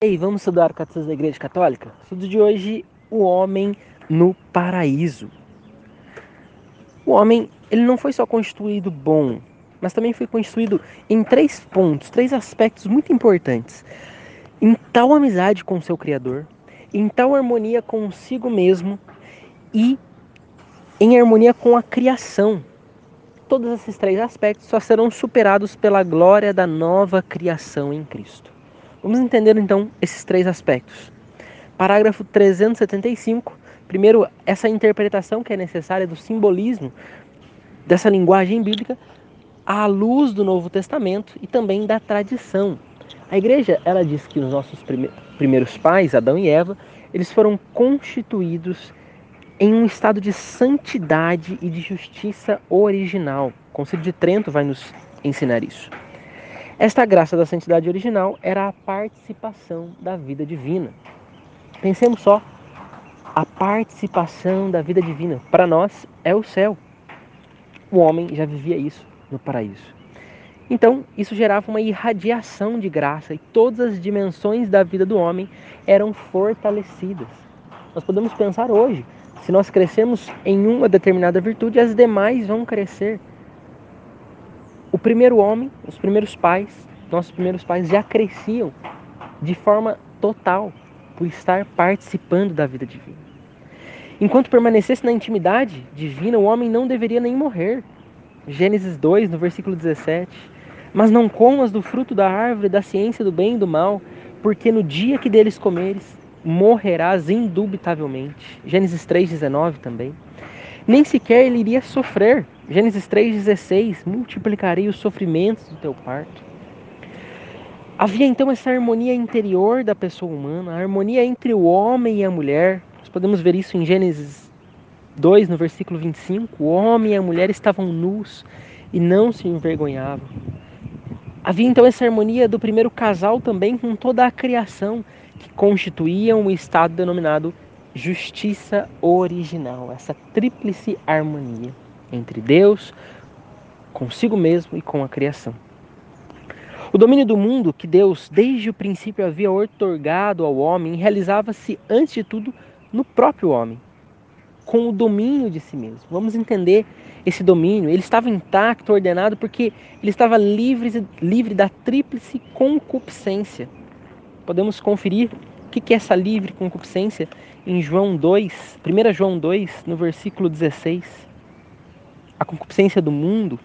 Ei, vamos estudar Catecismo da Igreja Católica? Estudo de hoje, o homem no paraíso. O homem, ele não foi só constituído bom, mas também foi constituído em três pontos, três aspectos muito importantes. Em tal amizade com o seu Criador, em tal harmonia consigo mesmo e em harmonia com a criação. Todos esses três aspectos só serão superados pela glória da nova criação em Cristo. Vamos entender então esses três aspectos. Parágrafo 375. Primeiro, essa interpretação que é necessária do simbolismo dessa linguagem bíblica à luz do Novo Testamento e também da tradição. A igreja, ela diz que os nossos primeiros pais, Adão e Eva, eles foram constituídos em um estado de santidade e de justiça original. O Conselho de Trento vai nos ensinar isso. Esta graça da santidade original era a participação da vida divina. Pensemos só, a participação da vida divina para nós é o céu. O homem já vivia isso no paraíso. Então, isso gerava uma irradiação de graça e todas as dimensões da vida do homem eram fortalecidas. Nós podemos pensar hoje, se nós crescemos em uma determinada virtude, as demais vão crescer o primeiro homem, os primeiros pais, nossos primeiros pais já cresciam de forma total por estar participando da vida divina. Enquanto permanecesse na intimidade divina, o homem não deveria nem morrer. Gênesis 2, no versículo 17. Mas não comas do fruto da árvore da ciência do bem e do mal, porque no dia que deles comeres, morrerás indubitavelmente. Gênesis 3,19 também. Nem sequer ele iria sofrer, Gênesis 3,16: multiplicarei os sofrimentos do teu parto. Havia então essa harmonia interior da pessoa humana, a harmonia entre o homem e a mulher. Nós podemos ver isso em Gênesis 2, no versículo 25. O homem e a mulher estavam nus e não se envergonhavam. Havia então essa harmonia do primeiro casal também com toda a criação, que constituía um estado denominado justiça original, essa tríplice harmonia entre Deus, consigo mesmo e com a criação. O domínio do mundo que Deus desde o princípio havia otorgado ao homem realizava-se antes de tudo no próprio homem, com o domínio de si mesmo. Vamos entender esse domínio. Ele estava intacto, ordenado, porque ele estava livre, livre da tríplice concupiscência. Podemos conferir o que é essa livre concupiscência em João 2, 1 João 2, no versículo 16 a concupiscência do mundo,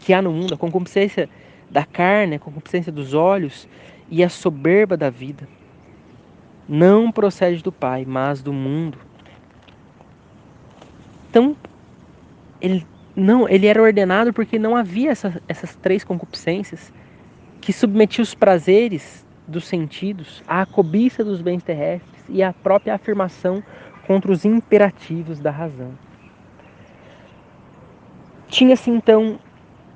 que há no mundo, a concupiscência da carne, a concupiscência dos olhos e a soberba da vida. Não procede do Pai, mas do mundo. Então, ele não, ele era ordenado porque não havia essa, essas três concupiscências que submetiam os prazeres dos sentidos à cobiça dos bens terrestres e à própria afirmação contra os imperativos da razão. Tinha-se então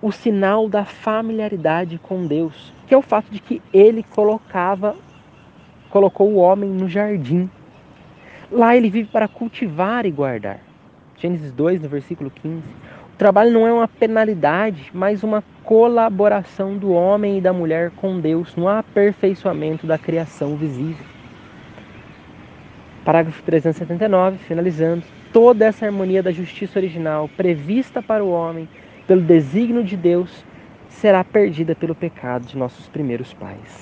o sinal da familiaridade com Deus, que é o fato de que ele colocava colocou o homem no jardim. Lá ele vive para cultivar e guardar. Gênesis 2, no versículo 15. O trabalho não é uma penalidade, mas uma colaboração do homem e da mulher com Deus no aperfeiçoamento da criação visível. Parágrafo 379, finalizando toda essa harmonia da justiça original prevista para o homem pelo desígnio de Deus será perdida pelo pecado de nossos primeiros pais.